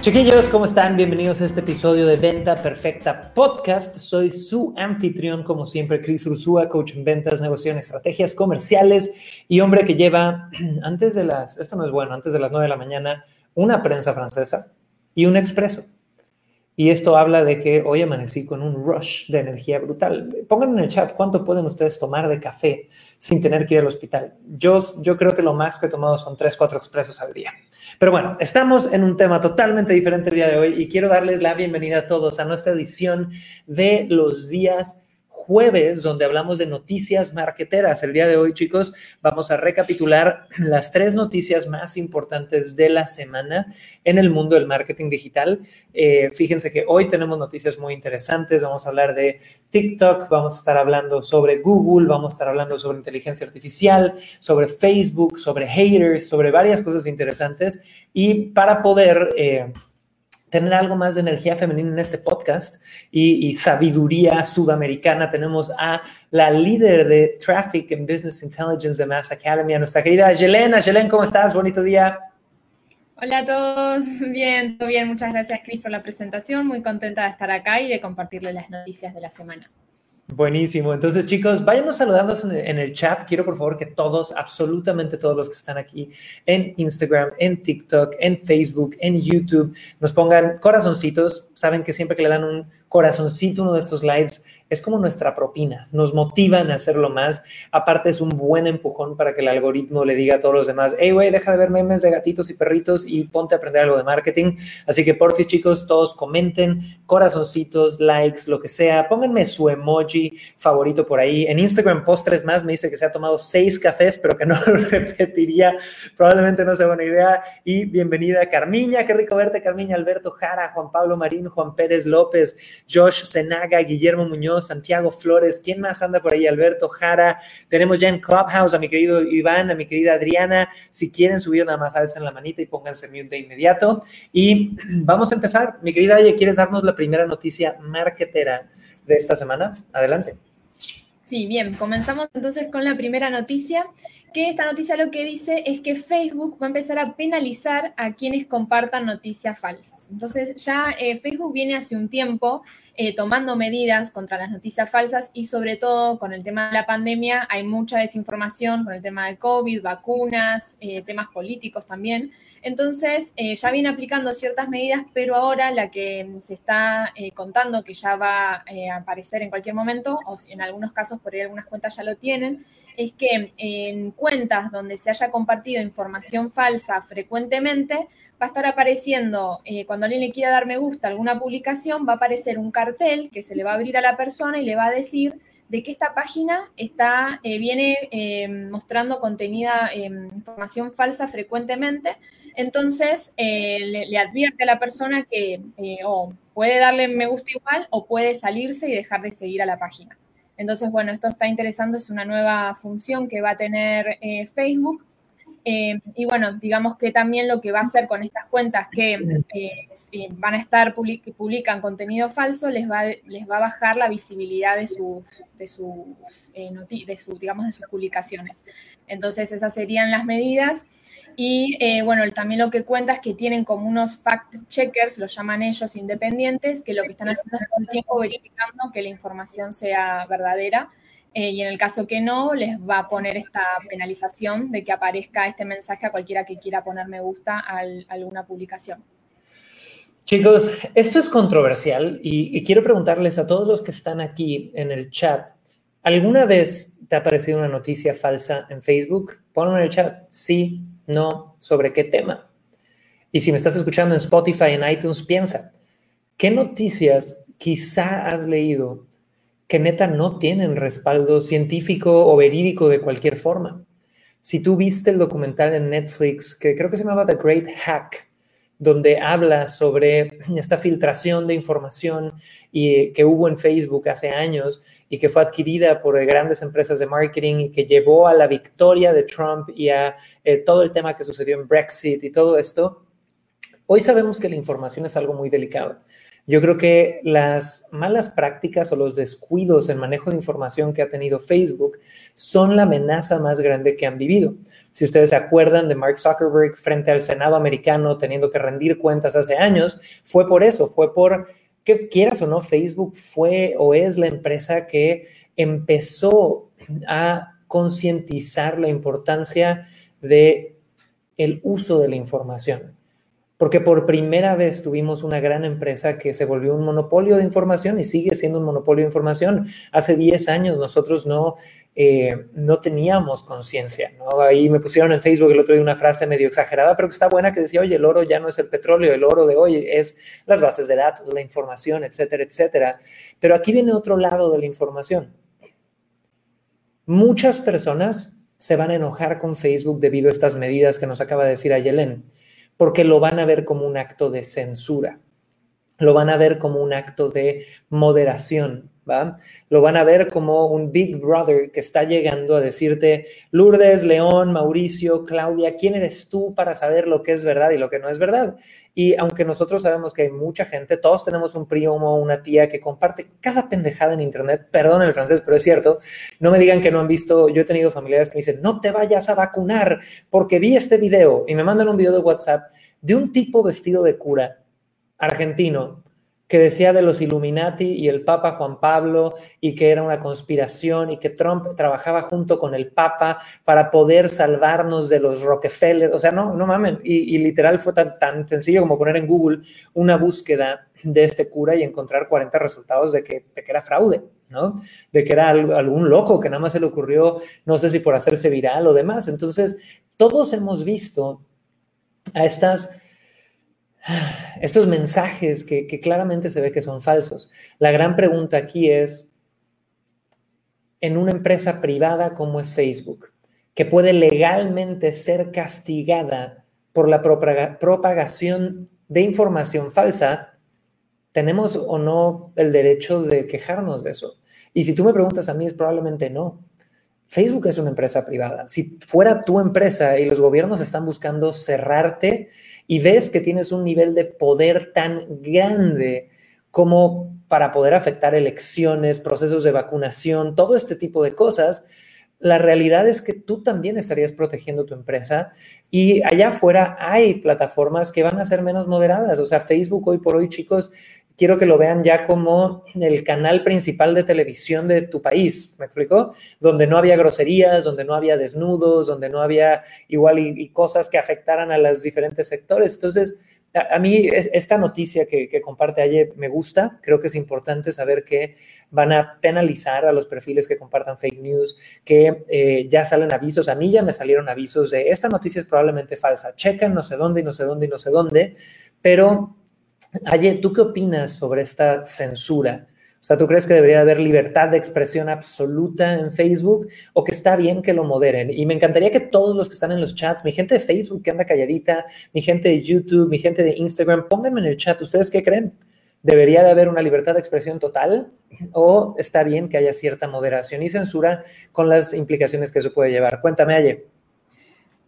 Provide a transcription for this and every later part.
Chiquillos, ¿cómo están? Bienvenidos a este episodio de Venta Perfecta Podcast. Soy su anfitrión, como siempre, Chris Ursúa, coach en ventas, negocio estrategias comerciales y hombre que lleva, antes de las, esto no es bueno, antes de las 9 de la mañana, una prensa francesa y un expreso. Y esto habla de que hoy amanecí con un rush de energía brutal. Pongan en el chat cuánto pueden ustedes tomar de café sin tener que ir al hospital. Yo, yo creo que lo más que he tomado son 3, 4 expresos al día. Pero bueno, estamos en un tema totalmente diferente el día de hoy y quiero darles la bienvenida a todos a nuestra edición de los días jueves donde hablamos de noticias marqueteras. El día de hoy, chicos, vamos a recapitular las tres noticias más importantes de la semana en el mundo del marketing digital. Eh, fíjense que hoy tenemos noticias muy interesantes. Vamos a hablar de TikTok, vamos a estar hablando sobre Google, vamos a estar hablando sobre inteligencia artificial, sobre Facebook, sobre haters, sobre varias cosas interesantes. Y para poder... Eh, tener algo más de energía femenina en este podcast y, sabiduría sudamericana. Tenemos a la líder de Traffic and Business Intelligence de Mass Academy, a nuestra querida Yelena. Yelena, ¿cómo estás? Bonito día. Hola a todos, bien, todo bien. Muchas gracias, Chris, por la presentación. Muy contenta de estar acá y de compartirles las noticias de la semana. Buenísimo. Entonces, chicos, váyanos saludando en el chat. Quiero, por favor, que todos, absolutamente todos los que están aquí en Instagram, en TikTok, en Facebook, en YouTube, nos pongan corazoncitos. Saben que siempre que le dan un corazoncito uno de estos lives es como nuestra propina, nos motivan a hacerlo más. Aparte es un buen empujón para que el algoritmo le diga a todos los demás, hey, güey, deja de ver memes de gatitos y perritos y ponte a aprender algo de marketing. Así que porfis, chicos, todos comenten, corazoncitos, likes, lo que sea. Pónganme su emoji favorito por ahí. En Instagram, postres más, me dice que se ha tomado seis cafés, pero que no lo repetiría. Probablemente no sea buena idea. Y bienvenida, Carmiña. Qué rico verte, Carmiña, Alberto Jara, Juan Pablo Marín, Juan Pérez López. Josh Senaga, Guillermo Muñoz, Santiago Flores, ¿quién más anda por ahí? Alberto Jara, tenemos ya en Clubhouse a mi querido Iván, a mi querida Adriana, si quieren subir nada más alzan la manita y pónganse mute de inmediato. Y vamos a empezar. Mi querida Aye, ¿quieres darnos la primera noticia marketera de esta semana? Adelante. Sí, bien, comenzamos entonces con la primera noticia que esta noticia lo que dice es que Facebook va a empezar a penalizar a quienes compartan noticias falsas. Entonces ya eh, Facebook viene hace un tiempo eh, tomando medidas contra las noticias falsas y sobre todo con el tema de la pandemia hay mucha desinformación con el tema del COVID, vacunas, eh, temas políticos también. Entonces ya viene aplicando ciertas medidas, pero ahora la que se está contando que ya va a aparecer en cualquier momento, o en algunos casos por ahí algunas cuentas ya lo tienen, es que en cuentas donde se haya compartido información falsa frecuentemente, va a estar apareciendo, eh, cuando alguien le quiera dar me gusta alguna publicación, va a aparecer un cartel que se le va a abrir a la persona y le va a decir de que esta página está, eh, viene eh, mostrando contenida información falsa frecuentemente. Entonces, le, le, advierte a la persona que o puede darle me gusta igual o puede salirse y dejar de seguir a la página. Entonces, bueno, esto está interesante, es una nueva función que va a tener eh, Facebook. Eh, y bueno, digamos que también lo que va a hacer con estas cuentas que eh, van a estar, publican contenido falso, les va, les va a bajar la visibilidad de sus, de sus, de digamos, de sus publicaciones. Entonces, esas serían las medidas. Y eh, bueno, también lo que cuenta es que tienen como unos fact-checkers, lo llaman ellos independientes, que lo que están haciendo es todo el tiempo verificando que la información sea verdadera. Eh, y en el caso que no, les va a poner esta penalización de que aparezca este mensaje a cualquiera que quiera poner me gusta a alguna publicación. Chicos, esto es controversial y, y quiero preguntarles a todos los que están aquí en el chat, ¿alguna vez te ha aparecido una noticia falsa en Facebook? Ponlo en el chat, sí, no, ¿sobre qué tema? Y si me estás escuchando en Spotify, en iTunes, piensa, ¿qué noticias quizá has leído que neta no tienen respaldo científico o verídico de cualquier forma? Si tú viste el documental en Netflix, que creo que se llamaba The Great Hack, donde habla sobre esta filtración de información y, que hubo en Facebook hace años y que fue adquirida por grandes empresas de marketing y que llevó a la victoria de Trump y a eh, todo el tema que sucedió en Brexit y todo esto, hoy sabemos que la información es algo muy delicado. Yo creo que las malas prácticas o los descuidos en manejo de información que ha tenido Facebook son la amenaza más grande que han vivido. Si ustedes se acuerdan de Mark Zuckerberg frente al Senado americano teniendo que rendir cuentas hace años, fue por eso, fue por que quieras o no, Facebook fue o es la empresa que empezó a concientizar la importancia de el uso de la información porque por primera vez tuvimos una gran empresa que se volvió un monopolio de información y sigue siendo un monopolio de información. Hace 10 años nosotros no, eh, no teníamos conciencia. Ahí me pusieron en Facebook el otro día una frase medio exagerada, pero que está buena, que decía, oye, el oro ya no es el petróleo, el oro de hoy es las bases de datos, la información, etcétera, etcétera. Pero aquí viene otro lado de la información. Muchas personas se van a enojar con Facebook debido a estas medidas que nos acaba de decir Ayelen porque lo van a ver como un acto de censura, lo van a ver como un acto de moderación, Lo van a ver como un Big Brother que está llegando a decirte, Lourdes, León, Mauricio, Claudia, ¿quién eres tú para saber lo que es verdad y lo que no es verdad? Y aunque nosotros sabemos que hay mucha gente, todos tenemos un primo o una tía que comparte cada pendejada en Internet, perdón el francés, pero es cierto, no me digan que no han visto, yo he tenido familiares que me dicen, no te vayas a vacunar porque vi este video y me mandan un video de WhatsApp de un tipo vestido de cura argentino que decía de los Illuminati y el Papa Juan Pablo y que era una conspiración y que Trump trabajaba junto con el Papa para poder salvarnos de los Rockefeller. O sea, no, no mamen. Y, literal fue tan, tan sencillo como poner en Google una búsqueda de este cura y encontrar 40 resultados de que, de que era fraude, ¿no? De que era algún loco que nada más se le ocurrió, no sé si por hacerse viral o demás. Entonces, todos hemos visto a estas estos mensajes que, claramente se ve que son falsos. La gran pregunta aquí es, en una empresa privada como es Facebook, que puede legalmente ser castigada por la propagación de información falsa, ¿tenemos o no el derecho de quejarnos de eso? Y si tú me preguntas a mí, es probablemente no. Facebook es una empresa privada. Si fuera tu empresa y los gobiernos están buscando cerrarte y ves que tienes un nivel de poder tan grande como para poder afectar elecciones, procesos de vacunación, todo este tipo de cosas, la realidad es que tú también estarías protegiendo tu empresa y allá afuera hay plataformas que van a ser menos moderadas. O sea, Facebook hoy por hoy, chicos, quiero que lo vean ya como el canal principal de televisión de tu país, ¿me explico? Donde no había groserías, donde no había desnudos, donde no había igual y, cosas que afectaran a los diferentes sectores. Entonces, a, mí esta noticia que, comparte ayer me gusta, creo que es importante saber que van a penalizar a los perfiles que compartan fake news, que eh, ya salen avisos, a mí ya me salieron avisos de esta noticia es probablemente falsa, checan no sé dónde y no sé dónde y no sé dónde, pero Aye, ¿tú qué opinas sobre esta censura? O sea, ¿tú crees que debería haber libertad de expresión absoluta en Facebook o que está bien que lo moderen? Y me encantaría que todos los que están en los chats, mi gente de Facebook que anda calladita, mi gente de YouTube, mi gente de Instagram, pónganme en el chat, ¿ustedes qué creen? ¿Debería de haber una libertad de expresión total o está bien que haya cierta moderación y censura con las implicaciones que eso puede llevar? Cuéntame, Aye.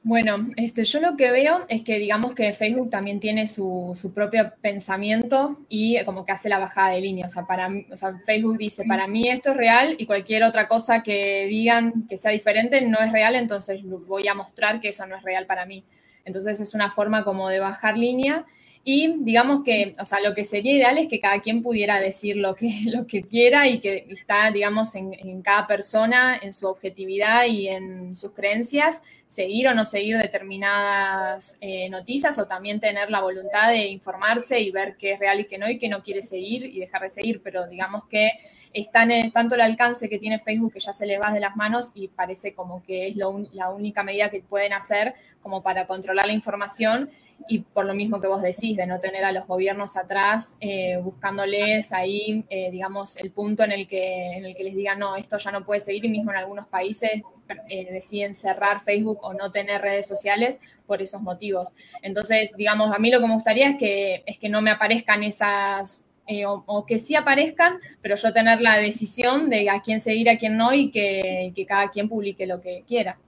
Bueno, este, yo lo que veo es que digamos que Facebook también tiene su, su, propio pensamiento y como que hace la bajada de línea. O sea, para, o sea, Facebook dice, para mí esto es real y cualquier otra cosa que digan que sea diferente no es real, entonces voy a mostrar que eso no es real para mí. Entonces es una forma como de bajar línea y digamos que, o sea, lo que sería ideal es que cada quien pudiera decir lo que, lo que quiera y que está, digamos, en, en cada persona, en su objetividad y en sus creencias, seguir o no seguir determinadas eh, noticias o también tener la voluntad de informarse y ver qué es real y qué no y qué no quiere seguir y dejar de seguir. Pero digamos que están en tanto el alcance que tiene Facebook que ya se les va de las manos y parece como que es la única medida que pueden hacer como para controlar la información y por lo mismo que vos decís, de no tener a los gobiernos atrás eh, buscándoles ahí, eh, digamos, el punto en el, que, en el que les digan, no, esto ya no puede seguir, y mismo en algunos países eh, deciden cerrar Facebook o no tener redes sociales por esos motivos. Entonces, digamos, a mí lo que me gustaría es que, es que no me aparezcan esas o, que sí aparezcan, pero yo tener la decisión de a quién seguir, a quién no, y que, que cada quien publique lo que quiera.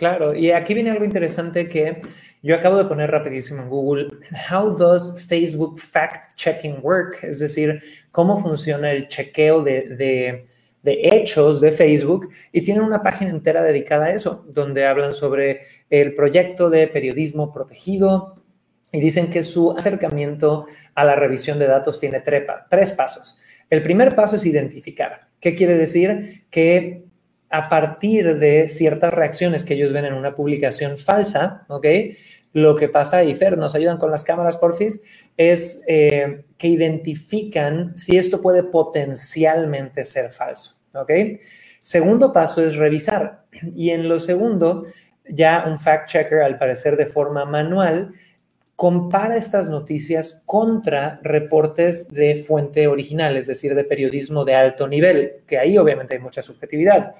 Claro, y aquí viene algo interesante que yo acabo de poner rapidísimo en Google, How does Facebook fact checking work? Es decir, cómo funciona el chequeo de, hechos de Facebook y tienen una página entera dedicada a eso, donde hablan sobre el proyecto de periodismo protegido y dicen que su acercamiento a la revisión de datos tiene trepa, tres pasos. El primer paso es identificar. ¿Qué quiere decir? Que a partir de ciertas reacciones que ellos ven en una publicación falsa, ¿ok? Lo que pasa, y Fer, nos ayudan con las cámaras, porfis, es eh, que identifican si esto puede potencialmente ser falso, ¿ok? Segundo paso es revisar. Y en lo segundo, ya un fact-checker, al parecer de forma manual, compara estas noticias contra reportes de fuente original, es decir, de periodismo de alto nivel, que ahí obviamente hay mucha subjetividad.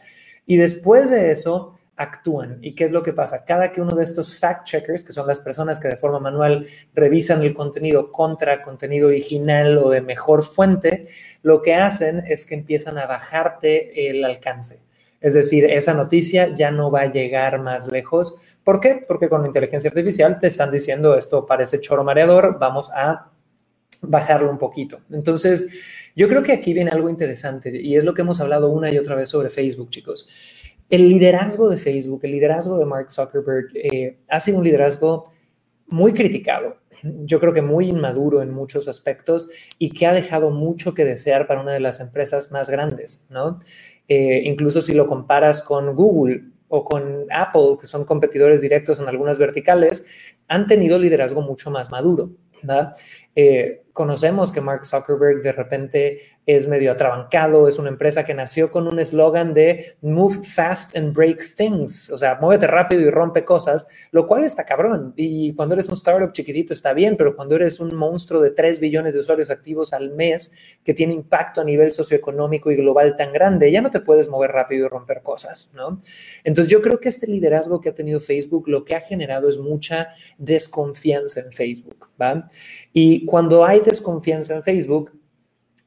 Y después de eso, actúan. ¿Y qué es lo que pasa? Cada que uno de estos fact-checkers, que son las personas que de forma manual revisan el contenido contra contenido original o de mejor fuente, lo que hacen es que empiezan a bajarte el alcance. Es decir, esa noticia ya no va a llegar más lejos. ¿Por qué? Porque con la inteligencia artificial te están diciendo esto parece choro mareador, vamos a bajarlo un poquito. Entonces, yo creo que aquí viene algo interesante y es lo que hemos hablado una y otra vez sobre Facebook, chicos. El liderazgo de Facebook, el liderazgo de Mark Zuckerberg, eh, ha sido un liderazgo muy criticado. Yo creo que muy inmaduro en muchos aspectos y que ha dejado mucho que desear para una de las empresas más grandes, ¿no? Eh, incluso si lo comparas con Google o con Apple, que son competidores directos en algunas verticales, han tenido liderazgo mucho más maduro. Eh, conocemos que Mark Zuckerberg de repente es medio atrabancado, es una empresa que nació con un eslogan de Move fast and break things, o sea, muévete rápido y rompe cosas, lo cual está cabrón. Y cuando eres un startup chiquitito está bien, pero cuando eres un monstruo de 3 billones de usuarios activos al mes que tiene impacto a nivel socioeconómico y global tan grande, ya no te puedes mover rápido y romper cosas, ¿no? Entonces yo creo que este liderazgo que ha tenido Facebook lo que ha generado es mucha desconfianza en Facebook, ¿va? Y cuando hay desconfianza en Facebook,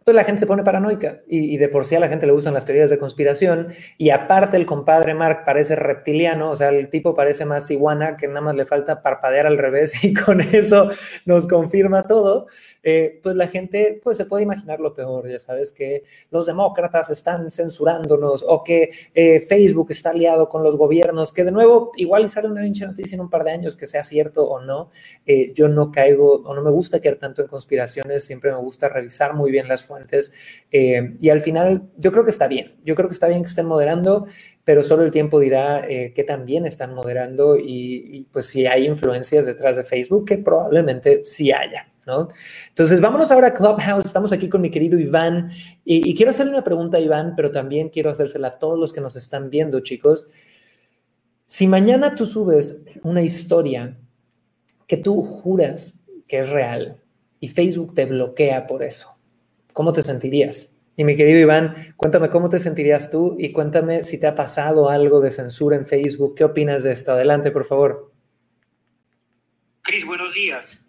pues la gente se pone paranoica y, de por sí a la gente le gustan las teorías de conspiración y aparte el compadre Mark parece reptiliano, o sea, el tipo parece más iguana que nada más le falta parpadear al revés y con eso nos confirma todo. Eh, pues la gente pues se puede imaginar lo peor, ya sabes, que los demócratas están censurándonos o que eh, Facebook está aliado con los gobiernos, que de nuevo igual sale una pinche noticia en un par de años que sea cierto o no. Eh, yo no caigo o no me gusta quedar tanto en conspiraciones, siempre me gusta revisar muy bien las fuentes y al final yo creo que está bien, yo creo que está bien que estén moderando pero solo el tiempo dirá qué tan bien están moderando y, pues si hay influencias detrás de Facebook, que probablemente sí haya. Entonces, vámonos ahora a Clubhouse. Estamos aquí con mi querido Iván y, y, quiero hacerle una pregunta a Iván, pero también quiero hacérsela a todos los que nos están viendo, chicos. Si mañana tú subes una historia que tú juras que es real y Facebook te bloquea por eso, ¿cómo te sentirías? Y mi querido Iván, cuéntame cómo te sentirías tú y cuéntame si te ha pasado algo de censura en Facebook. ¿Qué opinas de esto? Adelante, por favor. Cris, buenos días.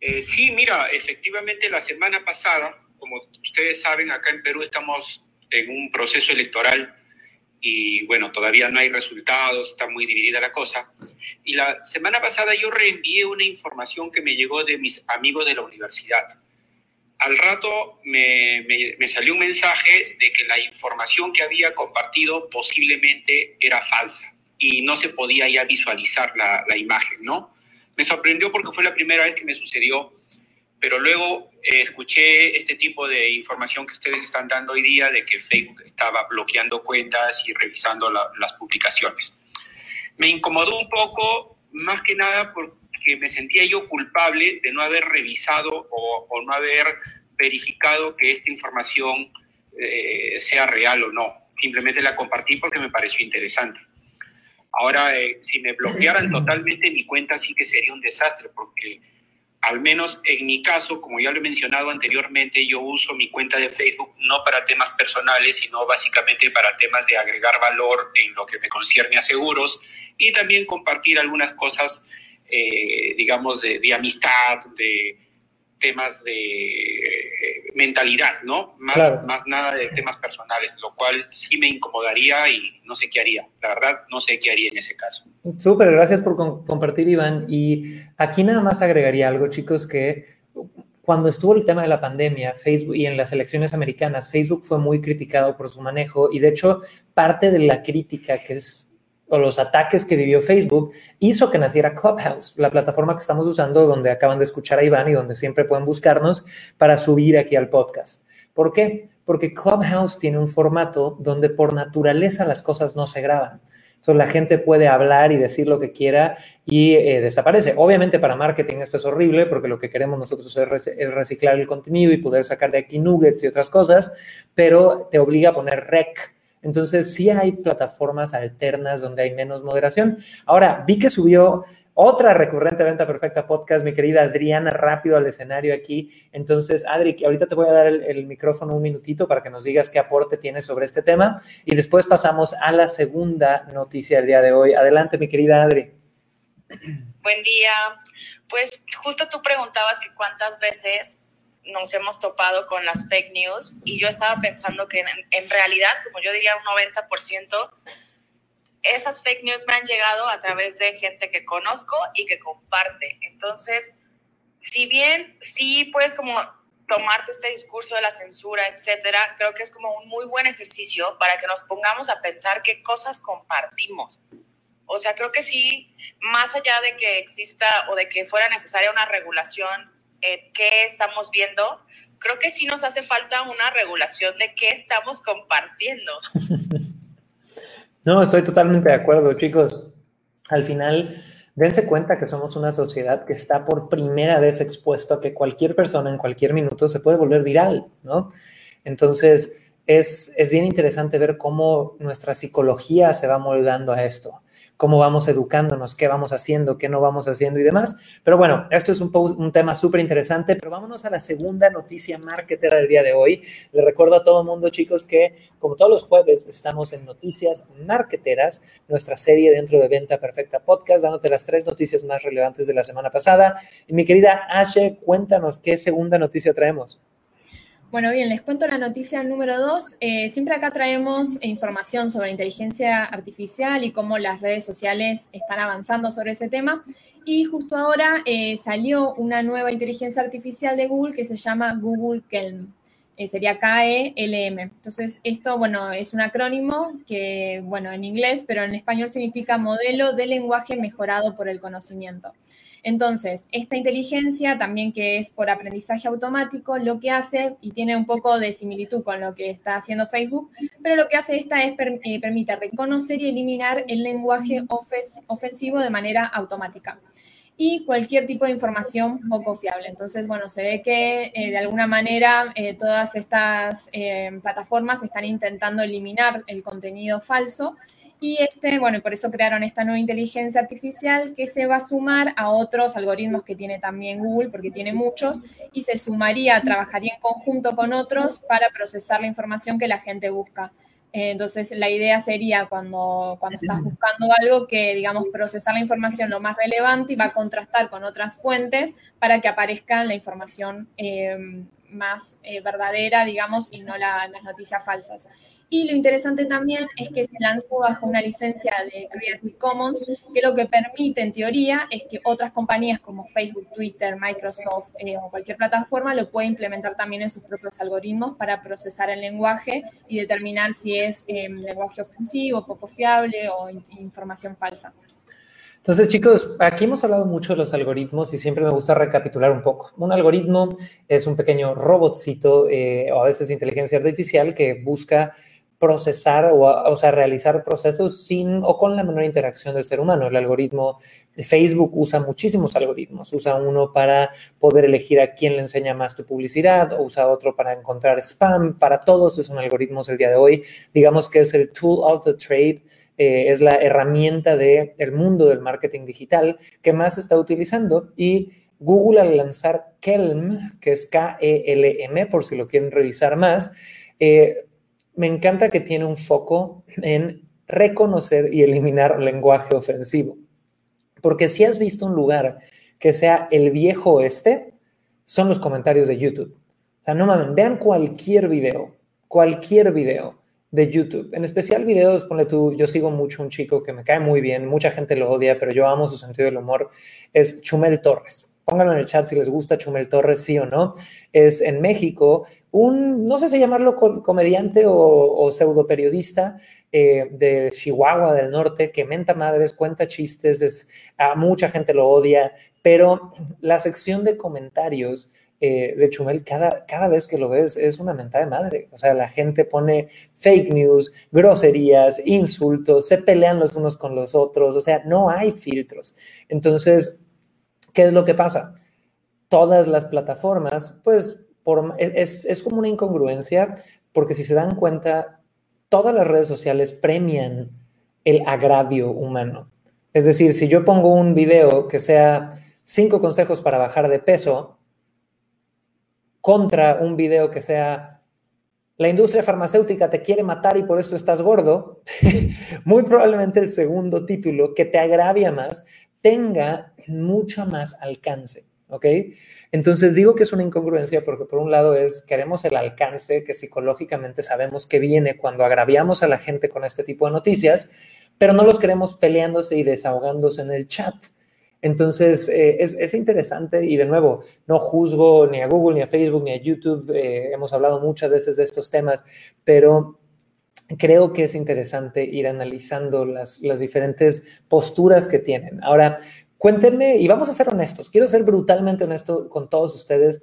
Eh, sí, mira, efectivamente la semana pasada, como ustedes saben, acá en Perú estamos en un proceso electoral y bueno, todavía no hay resultados, está muy dividida la cosa. Y la semana pasada yo reenvié una información que me llegó de mis amigos de la universidad al rato me, salió un mensaje de que la información que había compartido posiblemente era falsa y no se podía ya visualizar la, imagen, ¿no? Me sorprendió porque fue la primera vez que me sucedió, pero luego eh, escuché este tipo de información que ustedes están dando hoy día de que Facebook estaba bloqueando cuentas y revisando las publicaciones. Me incomodó un poco, más que nada porque que me sentía yo culpable de no haber revisado o, no haber verificado que esta información eh, sea real o no. Simplemente la compartí porque me pareció interesante. Ahora, eh, si me bloquearan totalmente mi cuenta, sí que sería un desastre, porque al menos en mi caso, como ya lo he mencionado anteriormente, yo uso mi cuenta de Facebook no para temas personales, sino básicamente para temas de agregar valor en lo que me concierne a seguros y también compartir algunas cosas, eh, digamos, de, de amistad, de temas de eh, mentalidad, ¿no? Más, más nada de temas personales, lo cual sí me incomodaría y no sé qué haría. La verdad, no sé qué haría en ese caso. Súper, gracias por compartir, Iván. Y aquí nada más agregaría algo, chicos, que cuando estuvo el tema de la pandemia, Facebook y en las elecciones americanas, Facebook fue muy criticado por su manejo y de hecho parte de la crítica que es o los ataques que vivió Facebook hizo que naciera Clubhouse, la plataforma que estamos usando donde acaban de escuchar a Iván y donde siempre pueden buscarnos para subir aquí al podcast. ¿Por qué? Porque Clubhouse tiene un formato donde por naturaleza las cosas no se graban. Entonces la gente puede hablar y decir lo que quiera y eh, desaparece. Obviamente para marketing esto es horrible porque lo que queremos nosotros es reciclar el contenido y poder sacar de aquí nuggets y otras cosas, pero te obliga a poner rec entonces, sí hay plataformas alternas donde hay menos moderación. Ahora, vi que subió otra recurrente Venta Perfecta podcast, mi querida Adriana, rápido al escenario aquí. Entonces, Adri, ahorita te voy a dar el, micrófono un minutito para que nos digas qué aporte tienes sobre este tema y después pasamos a la segunda noticia del día de hoy. Adelante, mi querida Adri. Buen día. Pues justo tú preguntabas que cuántas veces nos hemos topado con las fake news y yo estaba pensando que en, realidad, como yo diría un 90%, esas fake news me han llegado a través de gente que conozco y que comparte. Entonces, si bien sí puedes como tomarte este discurso de la censura, etcétera, creo que es como un muy buen ejercicio para que nos pongamos a pensar qué cosas compartimos. O sea, creo que sí, más allá de que exista o de que fuera necesaria una regulación eh, qué estamos viendo, creo que sí nos hace falta una regulación de qué estamos compartiendo. no, estoy totalmente de acuerdo, chicos. Al final, dense cuenta que somos una sociedad que está por primera vez expuesto a que cualquier persona en cualquier minuto se puede volver viral, ¿no? Entonces, es, es bien interesante ver cómo nuestra psicología se va moldando a esto cómo vamos educándonos, qué vamos haciendo, qué no vamos haciendo y demás. Pero bueno, esto es un, un tema súper interesante, pero vámonos a la segunda noticia marketera del día de hoy. Les recuerdo a todo mundo, chicos, que como todos los jueves estamos en Noticias Marketeras, nuestra serie dentro de Venta Perfecta Podcast, dándote las tres noticias más relevantes de la semana pasada. Y mi querida Ashe, cuéntanos qué segunda noticia traemos. Bueno, bien, les cuento la noticia número dos. Eh, siempre acá traemos información sobre inteligencia artificial y cómo las redes sociales están avanzando sobre ese tema. Y justo ahora eh, salió una nueva inteligencia artificial de Google que se llama Google Kelm. Eh, sería K-E-L-M. Entonces, esto, bueno, es un acrónimo que, bueno, en inglés, pero en español significa modelo de lenguaje mejorado por el conocimiento. Entonces, esta inteligencia también que es por aprendizaje automático, lo que hace, y tiene un poco de similitud con lo que está haciendo Facebook, pero lo que hace esta es eh, permite reconocer y eliminar el lenguaje ofensivo de manera automática y cualquier tipo de información poco fiable. Entonces, bueno, se ve que eh, de alguna manera eh, todas estas plataformas están intentando eliminar el contenido falso y este, bueno, por eso crearon esta nueva inteligencia artificial que se va a sumar a otros algoritmos que tiene también Google, porque tiene muchos, y se sumaría, trabajaría en conjunto con otros para procesar la información que la gente busca. Eh, entonces, la idea sería cuando, cuando estás buscando algo que, digamos, procesar la información lo más relevante y va a contrastar con otras fuentes para que aparezca la información eh, más eh, verdadera, digamos, y no las noticias falsas. Y lo interesante también es que se lanzó bajo una licencia de Creative Commons, que lo que permite en teoría es que otras compañías como Facebook, Twitter, Microsoft eh, o cualquier plataforma lo pueda implementar también en sus propios algoritmos para procesar el lenguaje y determinar si es em, lenguaje ofensivo, poco fiable o información falsa. Entonces, chicos, aquí hemos hablado mucho de los algoritmos y siempre me gusta recapitular un poco. Un algoritmo es un pequeño robotcito eh, o a veces inteligencia artificial que busca procesar o, o sea, realizar procesos sin o con la menor interacción del ser humano. El algoritmo de Facebook usa muchísimos algoritmos. Usa uno para poder elegir a quién le enseña más tu publicidad o usa otro para encontrar spam. Para todos es un algoritmo el día de hoy. Digamos que es el tool of the trade eh, es la herramienta del el mundo del marketing digital que más está utilizando y Google al lanzar Kelm, que es K-E-L-M, por si lo quieren revisar más, eh, me encanta que tiene un foco en reconocer y eliminar lenguaje ofensivo. Porque si has visto un lugar que sea el viejo oeste, son los comentarios de YouTube. O sea, no mames, vean cualquier video, cualquier video de YouTube. En especial videos, ponle tú, yo sigo mucho un chico que me cae muy bien, mucha gente lo odia, pero yo amo su sentido del humor, es Chumel Torres. Pónganlo en el chat si les gusta Chumel Torres, sí o no. Es en México un, no sé si llamarlo comediante o, pseudo periodista eh, de Chihuahua del norte que menta madres, cuenta chistes, es, a mucha gente lo odia, pero la sección de comentarios eh, de Chumel, cada, cada vez que lo ves es una mentada de madre. O sea, la gente pone fake news, groserías, insultos, se pelean los unos con los otros, o sea, no hay filtros. Entonces, ¿qué es lo que pasa? Todas las plataformas, pues, por, es, es como una incongruencia, porque si se dan cuenta, todas las redes sociales premian el agravio humano. Es decir, si yo pongo un video que sea cinco consejos para bajar de peso, contra un video que sea la industria farmacéutica te quiere matar y por eso estás gordo, muy probablemente el segundo título que te agravia más tenga mucho más alcance. ¿Ok? Entonces digo que es una incongruencia porque por un lado es, queremos el alcance que psicológicamente sabemos que viene cuando agraviamos a la gente con este tipo de noticias, pero no los queremos peleándose y desahogándose en el chat. Entonces, eh, es, interesante y de nuevo, no juzgo ni a Google, ni a Facebook, ni a YouTube, eh, hemos hablado muchas veces de estos temas, pero creo que es interesante ir analizando las, las diferentes posturas que tienen. Ahora, cuéntenme, y vamos a ser honestos, quiero ser brutalmente honesto con todos ustedes,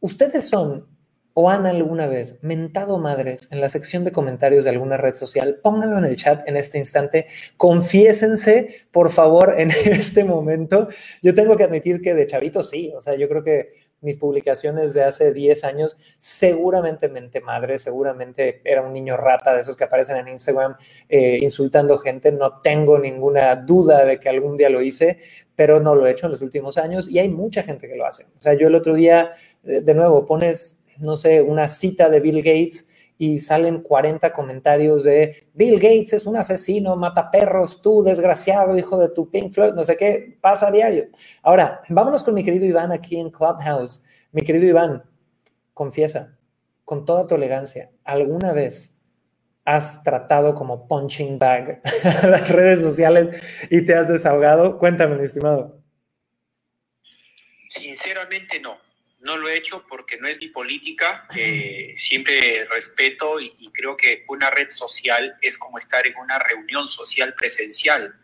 ustedes son o han alguna vez mentado madres en la sección de comentarios de alguna red social, pónganlo en el chat en este instante. Confiésense, por favor, en este momento. Yo tengo que admitir que de chavito sí, o sea, yo creo que mis publicaciones de hace 10 años seguramente menté madre, seguramente era un niño rata de esos que aparecen en Instagram eh, insultando gente. No tengo ninguna duda de que algún día lo hice, pero no lo he hecho en los últimos años y hay mucha gente que lo hace. O sea, yo el otro día, de nuevo, pones no sé, una cita de Bill Gates y salen 40 comentarios de Bill Gates es un asesino, mata perros, tú desgraciado, hijo de tu Pink Floyd, no sé qué, pasa a diario. Ahora, vámonos con mi querido Iván aquí en Clubhouse. Mi querido Iván, confiesa, con toda tu elegancia, ¿alguna vez has tratado como punching bag a las redes sociales y te has desahogado? Cuéntame, mi estimado. Sinceramente no no lo he hecho porque no es mi política. Eh, siempre respeto y, y, creo que una red social es como estar en una reunión social presencial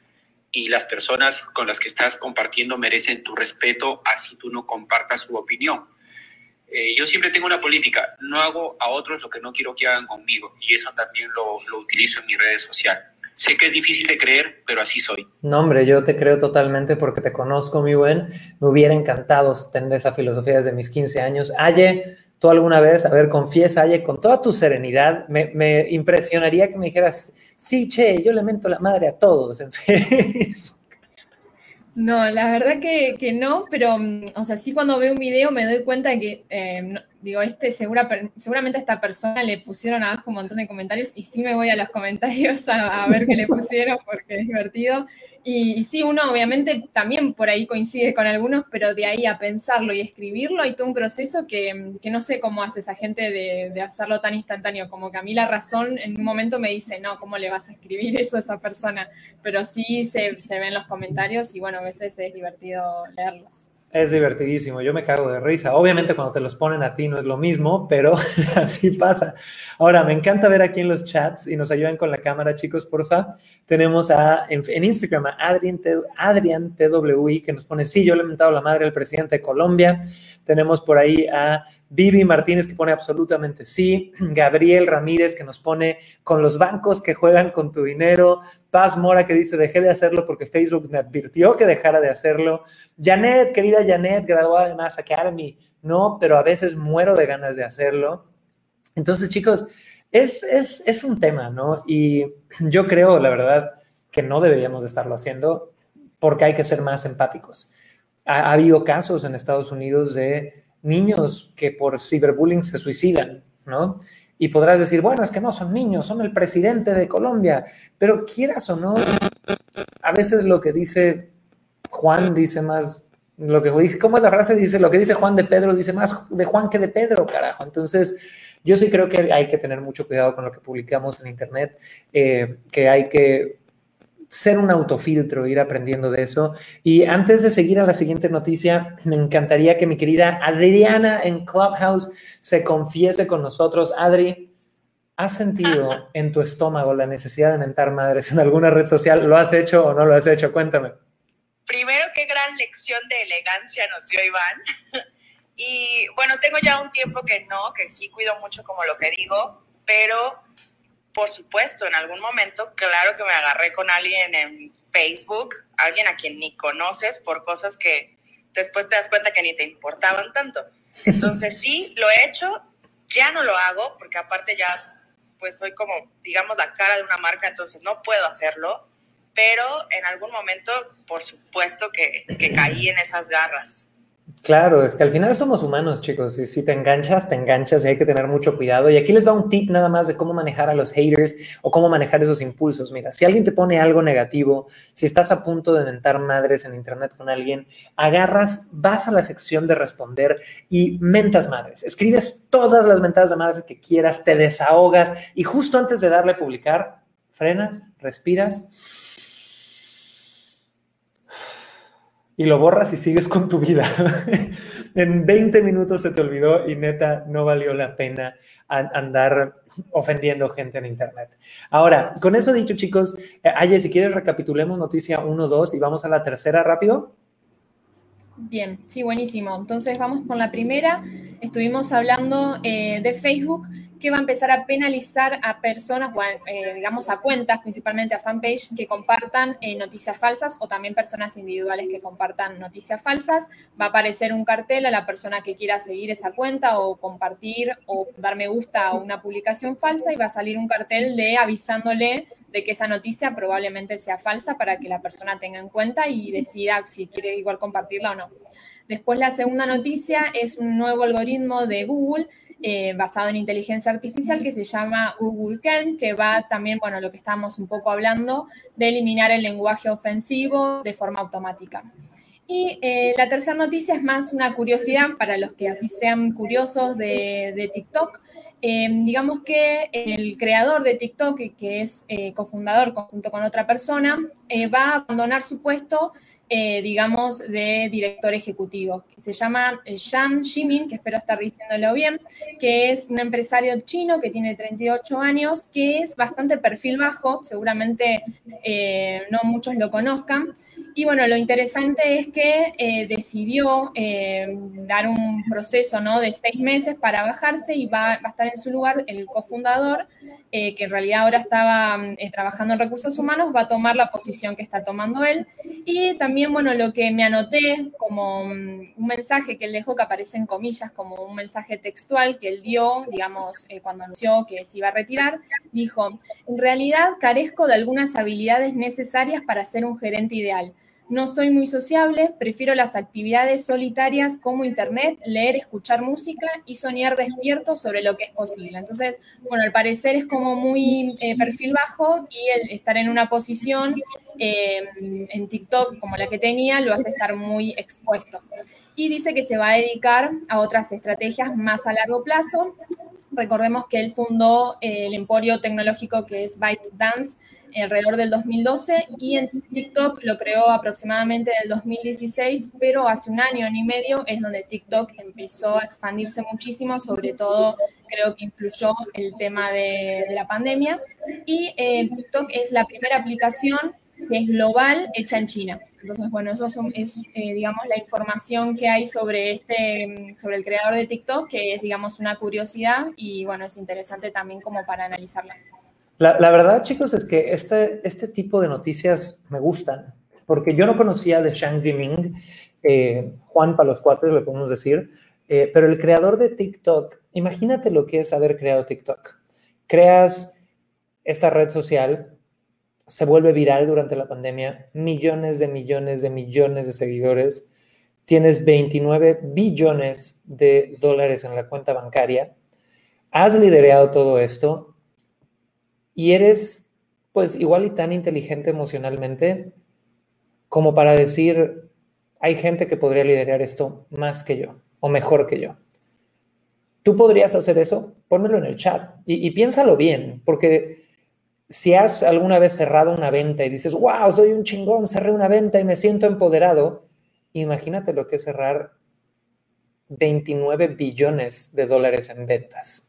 y las personas con las que estás compartiendo merecen tu respeto, así tú no compartas su opinión. Eh, yo siempre tengo una política, no hago a otros lo que no quiero que hagan conmigo y eso también lo, lo utilizo en mis redes sociales. Sé que es difícil de creer, pero así soy. No, hombre, yo te creo totalmente porque te conozco, mi buen. Me hubiera encantado tener esa filosofía desde mis 15 años. Aye, tú alguna vez, a ver, confiesa, Aye, con toda tu serenidad, me, me impresionaría que me dijeras, sí, che, yo le mento la madre a todos en No, la verdad que, que, no, pero, mm, o sea, sí cuando veo un video me doy cuenta que, eh, digo, este segura, seguramente a esta persona le pusieron abajo un montón de comentarios y sí me voy a los comentarios a, a ver qué le pusieron porque es divertido. Y, y, sí, uno obviamente también por ahí coincide con algunos, pero de ahí a pensarlo y escribirlo hay todo un proceso que, que no sé cómo hace esa gente de, de, hacerlo tan instantáneo, como que a mí la razón en un momento me dice, no, ¿cómo le vas a escribir eso a esa persona? Pero sí se, se ven los comentarios y bueno, a veces es divertido leerlos. Es divertidísimo, yo me cago de risa. Obviamente cuando te los ponen a ti no es lo mismo, pero así pasa. Ahora, me encanta ver aquí en los chats y nos ayudan con la cámara, chicos, porfa. Tenemos a, en, Instagram a Adrian, Adrian TWI que nos pone, sí, yo le he mentado la madre al presidente de Colombia. Tenemos por ahí a Vivi Martínez que pone absolutamente sí. Gabriel Ramírez que nos pone con los bancos que juegan con tu dinero. Paz Mora que dice dejé de hacerlo porque Facebook me advirtió que dejara de hacerlo. Janet, querida Janet, graduada de Mass Academy. No, pero a veces muero de ganas de hacerlo. Entonces, chicos, es, es, es un tema, ¿no? Y yo creo, la verdad, que no deberíamos de estarlo haciendo porque hay que ser más empáticos ha, habido casos en Estados Unidos de niños que por ciberbullying se suicidan, ¿no? Y podrás decir, bueno, es que no son niños, son el presidente de Colombia, pero quieras o no, a veces lo que dice Juan dice más, lo que dice, ¿cómo es la frase? Dice, lo que dice Juan de Pedro dice más de Juan que de Pedro, carajo. Entonces, yo sí creo que hay que tener mucho cuidado con lo que publicamos en Internet, eh, que hay que ser un autofiltro, ir aprendiendo de eso. Y antes de seguir a la siguiente noticia, me encantaría que mi querida Adriana en Clubhouse se confiese con nosotros. Adri, ¿has sentido en tu estómago la necesidad de mentar madres en alguna red social? ¿Lo has hecho o no lo has hecho? Cuéntame. Primero, qué gran lección de elegancia nos dio Iván. y bueno, tengo ya un tiempo que no, que sí cuido mucho como lo que digo, pero por supuesto, en algún momento, claro que me agarré con alguien en Facebook, alguien a quien ni conoces por cosas que después te das cuenta que ni te importaban tanto. Entonces sí, lo he hecho, ya no lo hago, porque aparte ya, pues soy como, digamos, la cara de una marca, entonces no puedo hacerlo, pero en algún momento, por supuesto que, que caí en esas garras. Claro, es que al final somos humanos, chicos, y si te enganchas, te enganchas y hay que tener mucho cuidado. Y aquí les va un tip nada más de cómo manejar a los haters o cómo manejar esos impulsos. Mira, si alguien te pone algo negativo, si estás a punto de mentar madres en internet con alguien, agarras, vas a la sección de responder y mentas madres. Escribes todas las mentadas de madres que quieras, te desahogas y justo antes de darle a publicar, frenas, respiras y lo borras y sigues con tu vida. en 20 minutos se te olvidó y neta no valió la pena andar ofendiendo gente en Internet. Ahora, con eso dicho, chicos, eh, Aye, si quieres recapitulemos noticia 1, 2 y vamos a la tercera rápido. Bien, sí, buenísimo. Entonces vamos con la primera. Estuvimos hablando eh, de Facebook que va a empezar a penalizar a personas, eh, digamos a cuentas, principalmente a fanpage, que compartan eh, noticias falsas o también personas individuales que compartan noticias falsas. Va a aparecer un cartel a la persona que quiera seguir esa cuenta o compartir o dar me gusta a una publicación falsa y va a salir un cartel de avisándole de que esa noticia probablemente sea falsa para que la persona tenga en cuenta y decida si quiere igual compartirla o no. Después la segunda noticia es un nuevo algoritmo de Google eh, basado en inteligencia artificial que se llama Google Ken, que va también, bueno, lo que estamos un poco hablando, de eliminar el lenguaje ofensivo de forma automática. Y eh, la tercera noticia es más una curiosidad para los que así sean curiosos de, TikTok. Eh, digamos que el creador de TikTok, que es cofundador junto con otra persona, va a abandonar su puesto eh, digamos, de director ejecutivo, se llama Zhang Ximin, que espero estar diciéndolo bien, que es un empresario chino que tiene 38 años, que es bastante perfil bajo, seguramente eh, no muchos lo conozcan, y bueno, lo interesante es que eh, decidió eh, dar un proceso ¿no? de seis meses para bajarse y va, a estar en su lugar el cofundador, eh, que en realidad ahora estaba trabajando en recursos humanos, va a tomar la posición que está tomando él. Y también, bueno, lo que me anoté como mm, un mensaje que él dejó, que aparece en comillas, como un mensaje textual que él dio, digamos, cuando anunció que se iba a retirar, dijo, en realidad carezco de algunas habilidades necesarias para ser un gerente ideal no soy muy sociable, prefiero las actividades solitarias como internet, leer, escuchar música y soñar despierto sobre lo que es posible. Entonces, bueno, al parecer es como muy eh, perfil bajo y el estar en una posición eh, en TikTok como la que tenía lo hace estar muy expuesto. Y dice que se va a dedicar a otras estrategias más a largo plazo Recordemos que él fundó el emporio tecnológico que es ByteDance alrededor del 2012 y en TikTok lo creó aproximadamente del 2016, pero hace un año y medio es donde TikTok empezó a expandirse muchísimo, sobre todo creo que influyó el tema de, la pandemia. Y eh, TikTok es la primera aplicación que es global hecha en China. Entonces, bueno, eso es, eh, digamos, la información que hay sobre, este, sobre el creador de TikTok, que es, digamos, una curiosidad y, bueno, es interesante también como para analizarla. La, verdad, chicos, es que este, este tipo de noticias me gustan, porque yo no conocía de Shang Jiming, eh, Juan para los cuates, le podemos decir, eh, pero el creador de TikTok, imagínate lo que es haber creado TikTok. Creas esta red social, se vuelve viral durante la pandemia, millones de millones de millones de seguidores, tienes 29 billones de dólares en la cuenta bancaria, has liderado todo esto y eres pues igual y tan inteligente emocionalmente como para decir, hay gente que podría liderar esto más que yo o mejor que yo. ¿Tú podrías hacer eso? Pónmelo en el chat y, piénsalo bien, porque si has alguna vez cerrado una venta y dices, wow, soy un chingón, cerré una venta y me siento empoderado, imagínate lo que es cerrar 29 billones de dólares en ventas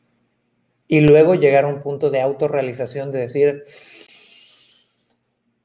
y luego llegar a un punto de autorrealización de decir,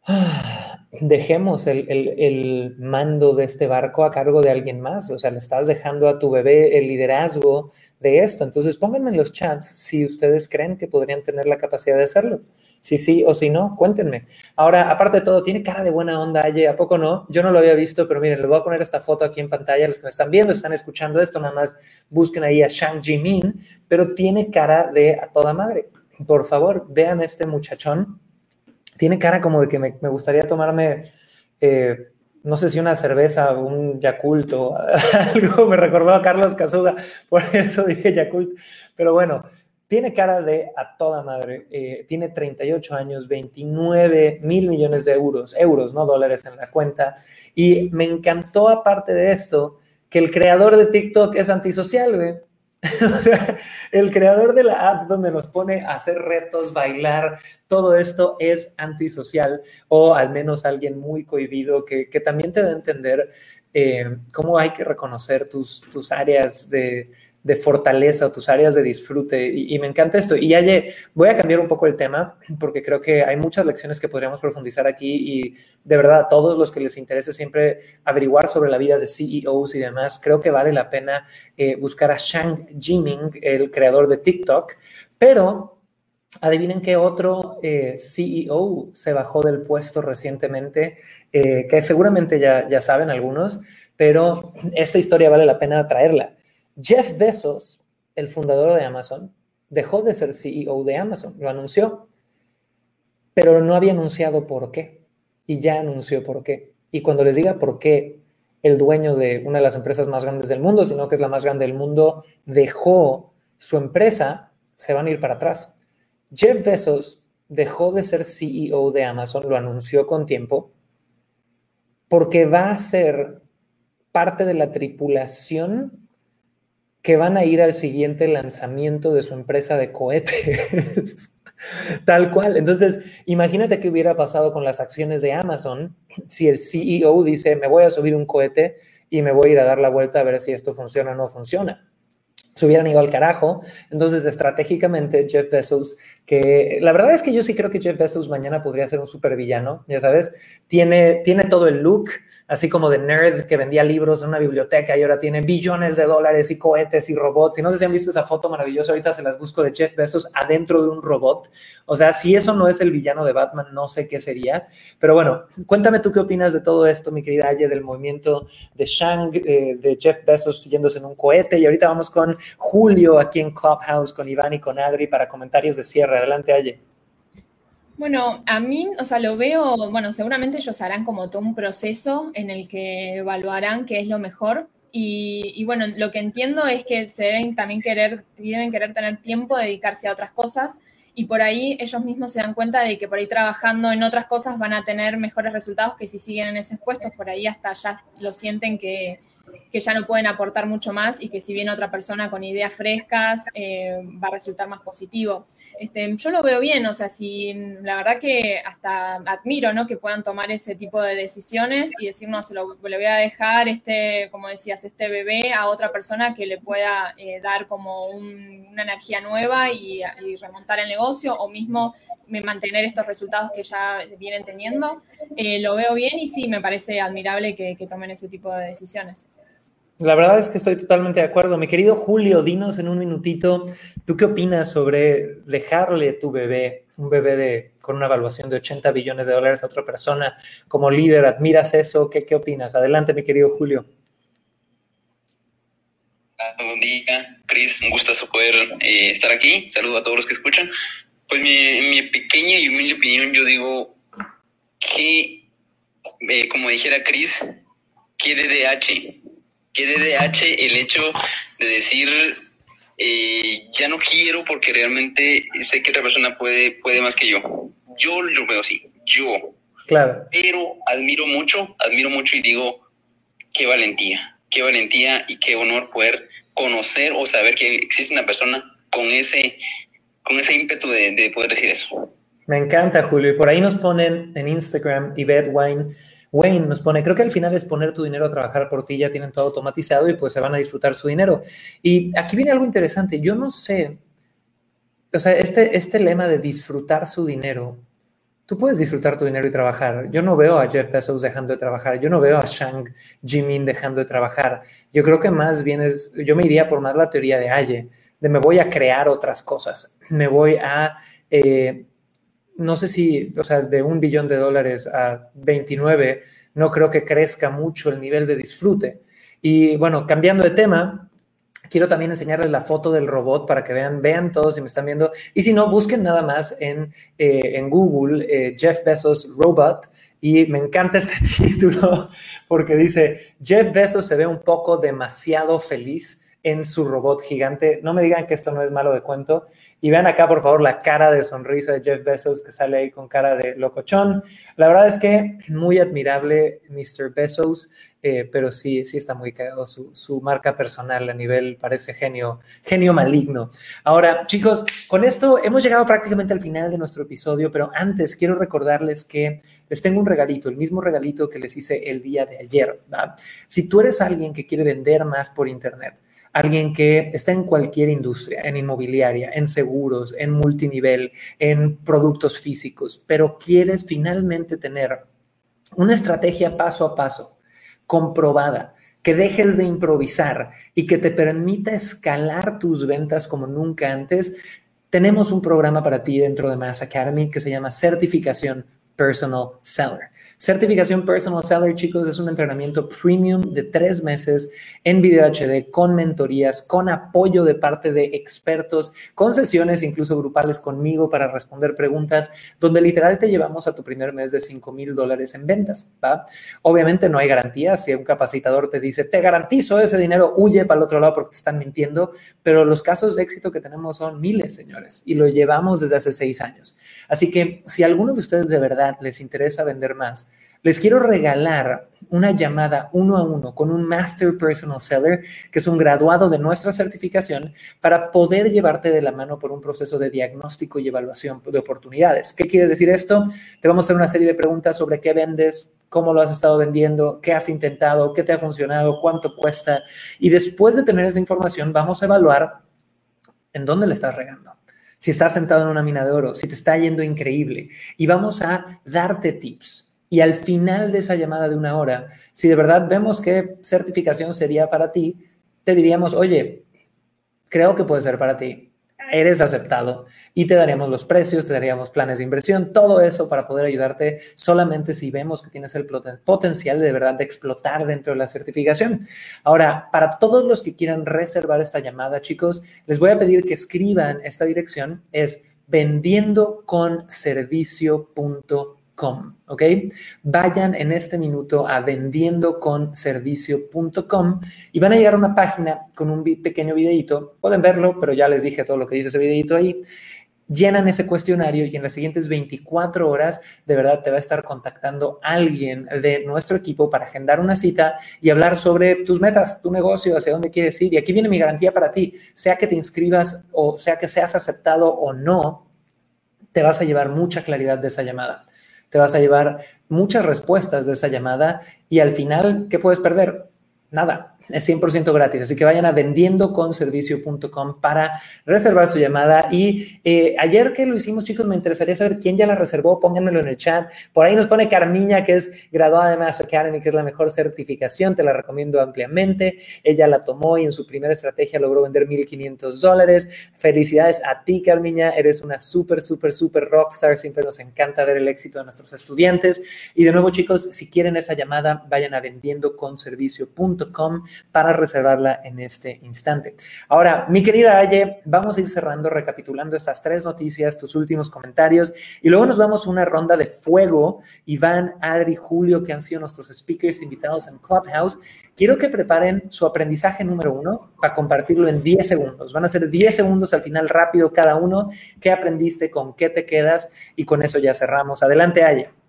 ah, dejemos el, mando de este barco a cargo de alguien más, o sea, le estás dejando a tu bebé el liderazgo de esto. Entonces, pónganme en los chats si ustedes creen que podrían tener la capacidad de hacerlo. Si sí o si no, cuéntenme. Ahora, aparte de todo, tiene cara de buena onda, Aye, ¿a poco no? Yo no lo había visto, pero miren, les voy a poner esta foto aquí en pantalla. Los que me están viendo, están escuchando esto, nada más busquen ahí a Shang Jimin, pero tiene cara de a toda madre. Por favor, vean este muchachón. Tiene cara como de que me, gustaría tomarme, eh, no sé si una cerveza, un Yakult o algo. Me recordó a Carlos Casuda, por eso dije Yakult. Pero bueno, tiene cara de a toda madre. Eh, tiene 38 años, 29 mil millones de euros, euros, no dólares en la cuenta. Y me encantó, aparte de esto, que el creador de TikTok es antisocial, güey. o sea, el creador de la app donde nos pone a hacer retos, bailar, todo esto es antisocial o al menos alguien muy cohibido que, también te da a entender eh, cómo hay que reconocer tus, tus áreas de, de fortaleza tus áreas de disfrute. Y, me encanta esto. Y Aye, voy a cambiar un poco el tema porque creo que hay muchas lecciones que podríamos profundizar aquí y de verdad a todos los que les interese siempre averiguar sobre la vida de CEOs y demás, creo que vale la pena eh, buscar a Shang Jiming, el creador de TikTok, pero... Adivinen qué otro eh, CEO se bajó del puesto recientemente, eh, que seguramente ya, ya saben algunos, pero esta historia vale la pena traerla. Jeff Bezos, el fundador de Amazon, dejó de ser CEO de Amazon, lo anunció, pero no había anunciado por qué. Y ya anunció por qué. Y cuando les diga por qué el dueño de una de las empresas más grandes del mundo, sino que es la más grande del mundo, dejó su empresa, se van a ir para atrás. Jeff Bezos dejó de ser CEO de Amazon, lo anunció con tiempo, porque va a ser parte de la tripulación que van a ir al siguiente lanzamiento de su empresa de cohetes. Tal cual. Entonces, imagínate qué hubiera pasado con las acciones de Amazon si el CEO dice, me voy a subir un cohete y me voy a ir a dar la vuelta a ver si esto funciona o no funciona se hubieran ido al carajo. Entonces, estratégicamente, Jeff Bezos, que la verdad es que yo sí creo que Jeff Bezos mañana podría ser un supervillano, ya sabes, tiene, tiene todo el look, así como de nerd que vendía libros en una biblioteca y ahora tiene billones de dólares y cohetes y robots. Y no sé si han visto esa foto maravillosa, ahorita se las busco de Jeff Bezos adentro de un robot. O sea, si eso no es el villano de Batman, no sé qué sería. Pero bueno, cuéntame tú qué opinas de todo esto, mi querida Aye, del movimiento de Shang, eh, de Jeff Bezos yéndose en un cohete. Y ahorita vamos con Julio aquí en Clubhouse, con Iván y con Adri para comentarios de cierre. Adelante, Aye. Bueno, a mí, o sea, lo veo, bueno, seguramente ellos harán como todo un proceso en el que evaluarán qué es lo mejor. Y, bueno, lo que entiendo es que se deben también querer, deben querer tener tiempo de dedicarse a otras cosas y por ahí ellos mismos se dan cuenta de que por ahí trabajando en otras cosas van a tener mejores resultados que si siguen en esos puestos, por ahí hasta ya lo sienten que, que ya no pueden aportar mucho más y que si viene otra persona con ideas frescas, eh, va a resultar más positivo. Este, yo lo veo bien, o sea, si la verdad que hasta admiro, ¿no? Que puedan tomar ese tipo de decisiones y decir, no, se lo, le voy a dejar, este, como decías, este bebé a otra persona que le pueda eh, dar como una energía nueva y, remontar el negocio o mismo mantener estos resultados que ya vienen teniendo. Eh, lo veo bien y sí, me parece admirable que tomen ese tipo de decisiones. La verdad es que estoy totalmente de acuerdo. Mi querido Julio, dinos en un minutito, ¿tú qué opinas sobre dejarle tu bebé, un bebé de, con una evaluación de 80 billones de dólares a otra persona como líder? ¿Admiras eso? ¿Qué, qué opinas? Adelante, mi querido Julio. Buen día, Cris, un gustazo poder eh, estar aquí. Saludo a todos los que escuchan. Pues mi, mi pequeña y humilde opinión, yo digo que, eh, como dijera Cris, que DDH que DDH el hecho de decir eh, ya no quiero porque realmente sé que otra persona puede, puede más que yo. Yo lo veo así, yo. Claro. Pero admiro mucho, admiro mucho y digo, qué valentía, qué valentía y qué honor poder conocer o saber que existe una persona con ese, con ese ímpetu de, de poder decir eso. Me encanta, Julio. Y por ahí nos ponen en Instagram, Yvette Wine Wayne nos pone, creo que al final es poner tu dinero a trabajar por ti, ya tienen todo automatizado y pues se van a disfrutar su dinero. Y aquí viene algo interesante, yo no sé, o sea, este, este lema de disfrutar su dinero, tú puedes disfrutar tu dinero y trabajar. Yo no veo a Jeff Bezos dejando de trabajar, yo no veo a Shang Jimin dejando de trabajar. Yo creo que más bien es, yo me iría por más la teoría de Aye, de me voy a crear otras cosas, me voy a... Eh, no sé si, o sea, de un billón de dólares a 29, no creo que crezca mucho el nivel de disfrute. Y bueno, cambiando de tema, quiero también enseñarles la foto del robot para que vean, vean todos si me están viendo. Y si no, busquen nada más en, eh, en Google eh, Jeff Bezos Robot. Y me encanta este título porque dice, Jeff Bezos se ve un poco demasiado feliz en su robot gigante. No me digan que esto no es malo de cuento. Y vean acá, por favor, la cara de sonrisa de Jeff Bezos que sale ahí con cara de locochón. La verdad es que muy admirable Mr. Bezos, eh, pero sí, sí está muy cagado su, su, marca personal a nivel, parece genio, genio maligno. Ahora, chicos, con esto hemos llegado prácticamente al final de nuestro episodio, pero antes quiero recordarles que les tengo un regalito, el mismo regalito que les hice el día de ayer. Si tú eres alguien que quiere vender más por Internet, alguien que está en cualquier industria, en inmobiliaria, en seguros, en multinivel, en productos físicos, pero quieres finalmente tener una estrategia paso a paso, comprobada, que dejes de improvisar y que te permita escalar tus ventas como nunca antes, tenemos un programa para ti dentro de Mass Academy que se llama Certificación Personal Seller. Certificación Personal Seller, chicos, es un entrenamiento premium de tres meses en video HD, con mentorías, con apoyo de parte de expertos, con sesiones incluso grupales conmigo para responder preguntas, donde literal te llevamos a tu primer mes de 5 mil dólares en ventas. ¿va? Obviamente no hay garantía. Si un capacitador te dice, te garantizo ese dinero, huye para el otro lado porque te están mintiendo. Pero los casos de éxito que tenemos son miles, señores, y lo llevamos desde hace seis años. Así que si a alguno de ustedes de verdad les interesa vender más, les quiero regalar una llamada uno a uno con un Master Personal Seller, que es un graduado de nuestra certificación, para poder llevarte de la mano por un proceso de diagnóstico y evaluación de oportunidades. ¿Qué quiere decir esto? Te vamos a hacer una serie de preguntas sobre qué vendes, cómo lo has estado vendiendo, qué has intentado, qué te ha funcionado, cuánto cuesta. Y después de tener esa información, vamos a evaluar en dónde le estás regando si estás sentado en una mina de oro, si te está yendo increíble. Y vamos a darte tips y al final de esa llamada de una hora, si de verdad vemos que certificación sería para ti, te diríamos, oye, creo que puede ser para ti, eres aceptado y te daríamos los precios, te daríamos planes de inversión, todo eso para poder ayudarte solamente si vemos que tienes el potencial de verdad de explotar dentro de la certificación. Ahora, para todos los que quieran reservar esta llamada, chicos, les voy a pedir que escriban esta dirección, es ¿ok? Vayan en este minuto a vendiendoconservicio.com y van a llegar a una página con un pequeño videito. Pueden verlo, pero ya les dije todo lo que dice ese videito ahí llenan ese cuestionario y en las siguientes 24 horas de verdad te va a estar contactando alguien de nuestro equipo para agendar una cita y hablar sobre tus metas, tu negocio, hacia dónde quieres ir. Y aquí viene mi garantía para ti, sea que te inscribas o sea que seas aceptado o no, te vas a llevar mucha claridad de esa llamada. Te vas a llevar muchas respuestas de esa llamada y al final, ¿qué puedes perder? Nada, es 100% gratis, así que vayan a vendiendoconservicio.com para reservar su llamada. Y eh, ayer que lo hicimos, chicos, me interesaría saber quién ya la reservó, pónganmelo en el chat. Por ahí nos pone Carmiña, que es graduada de Mass Academy, que es la mejor certificación, te la recomiendo ampliamente. Ella la tomó y en su primera estrategia logró vender 1.500 dólares. Felicidades a ti, Carmiña, eres una súper, súper, súper rockstar, siempre nos encanta ver el éxito de nuestros estudiantes. Y de nuevo, chicos, si quieren esa llamada, vayan a vendiendoconservicio.com para reservarla en este instante. Ahora, mi querida Aye, vamos a ir cerrando, recapitulando estas tres noticias, tus últimos comentarios, y luego nos vamos a una ronda de fuego. Iván, Adri, Julio, que han sido nuestros speakers invitados en Clubhouse, quiero que preparen su aprendizaje número uno para compartirlo en 10 segundos. Van a ser 10 segundos al final rápido cada uno. ¿Qué aprendiste? ¿Con qué te quedas? Y con eso ya cerramos. Adelante, Aye.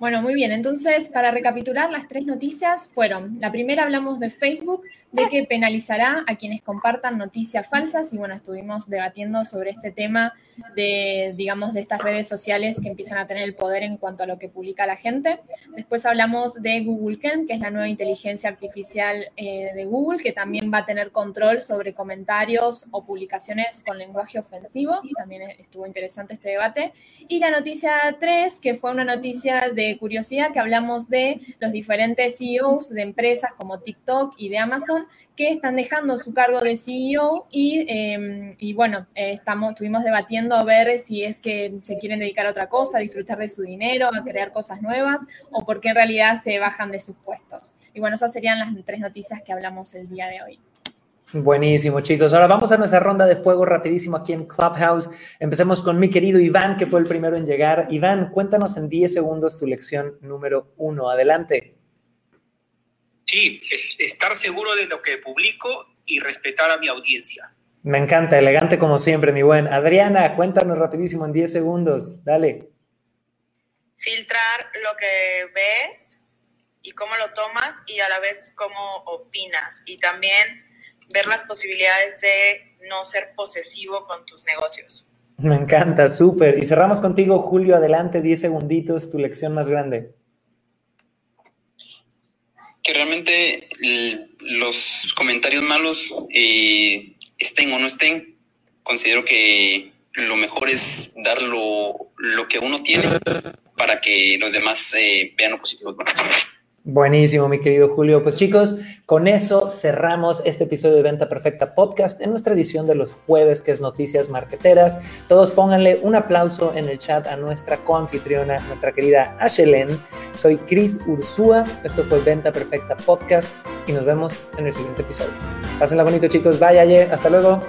Bueno, muy bien. Entonces, para recapitular, las tres noticias fueron, la primera hablamos de Facebook, de que penalizará a quienes compartan noticias falsas y bueno, estuvimos debatiendo sobre este tema de, digamos, de estas redes sociales que empiezan a tener el poder en cuanto a lo que publica la gente. Después hablamos de Google Ken, que es la nueva inteligencia artificial eh, de Google, que también va a tener control sobre comentarios o publicaciones con lenguaje ofensivo. También estuvo interesante este debate. Y la noticia 3, que fue una noticia de curiosidad, que hablamos de los diferentes CEOs de empresas como TikTok y de Amazon que están dejando su cargo de CEO y, em, y bueno, eh, estamos, estuvimos debatiendo a ver si es que se quieren dedicar a otra cosa, a disfrutar de su dinero, a crear cosas nuevas o porque en realidad se bajan de sus puestos. Y bueno, esas serían las tres noticias que hablamos el día de hoy. Buenísimo, chicos. Ahora vamos a nuestra ronda de fuego rapidísimo aquí en Clubhouse. Empecemos con mi querido Iván, que fue el primero en llegar. Iván, cuéntanos en 10 segundos tu lección número uno. Adelante. Sí, estar seguro de lo que publico y respetar a mi audiencia. Me encanta, elegante como siempre, mi buen. Adriana, cuéntanos rapidísimo en 10 segundos. Dale. Filtrar lo que ves y cómo lo tomas y a la vez cómo opinas. Y también ver las posibilidades de no ser posesivo con tus negocios. Me encanta, súper. Y cerramos contigo, Julio. Adelante, 10 segunditos, tu lección más grande que realmente los comentarios malos eh, estén o no estén, considero que lo mejor es dar lo, que uno tiene para que los demás eh, vean lo positivo. Buenísimo, mi querido Julio. Pues chicos, con eso cerramos este episodio de Venta Perfecta Podcast en nuestra edición de los jueves, que es Noticias Marqueteras. Todos pónganle un aplauso en el chat a nuestra coanfitriona, nuestra querida Ashelen. Soy Chris Ursúa. Esto fue Venta Perfecta Podcast y nos vemos en el siguiente episodio. Pásenla bonito, chicos. Bye, Hasta luego.